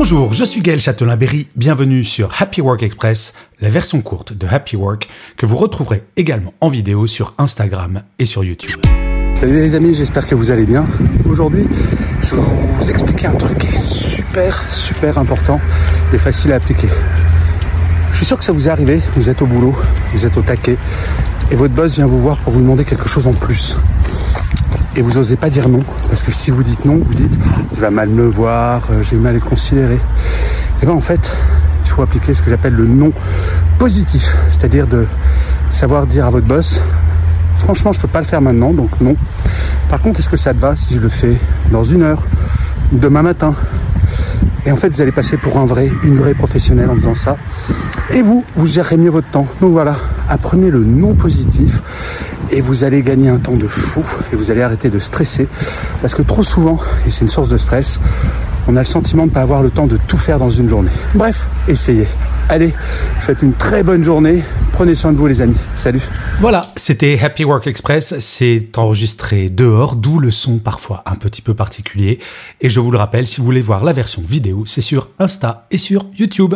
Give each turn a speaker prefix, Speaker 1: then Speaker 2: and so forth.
Speaker 1: Bonjour, je suis Gaël Châtelain-Berry, bienvenue sur Happy Work Express, la version courte de Happy Work que vous retrouverez également en vidéo sur Instagram et sur YouTube.
Speaker 2: Salut les amis, j'espère que vous allez bien. Aujourd'hui, je vais vous expliquer un truc qui est super, super important et facile à appliquer. Je suis sûr que ça vous est arrivé, vous êtes au boulot, vous êtes au taquet, et votre boss vient vous voir pour vous demander quelque chose en plus. Et vous n'osez pas dire non, parce que si vous dites non, vous dites il va mal me voir, euh, j'ai mal être considéré. Et bien en fait, il faut appliquer ce que j'appelle le non positif, c'est-à-dire de savoir dire à votre boss franchement, je peux pas le faire maintenant, donc non. Par contre, est-ce que ça te va si je le fais dans une heure, demain matin? Et en fait, vous allez passer pour un vrai, une vraie professionnelle en faisant ça. Et vous, vous gérerez mieux votre temps. Donc voilà, apprenez le non positif et vous allez gagner un temps de fou et vous allez arrêter de stresser parce que trop souvent, et c'est une source de stress, on a le sentiment de ne pas avoir le temps de tout faire dans une journée. Bref, essayez. Allez, faites une très bonne journée. Prenez soin de vous les amis. Salut.
Speaker 1: Voilà, c'était Happy Work Express. C'est enregistré dehors, d'où le son parfois un petit peu particulier. Et je vous le rappelle, si vous voulez voir la version vidéo, c'est sur Insta et sur YouTube.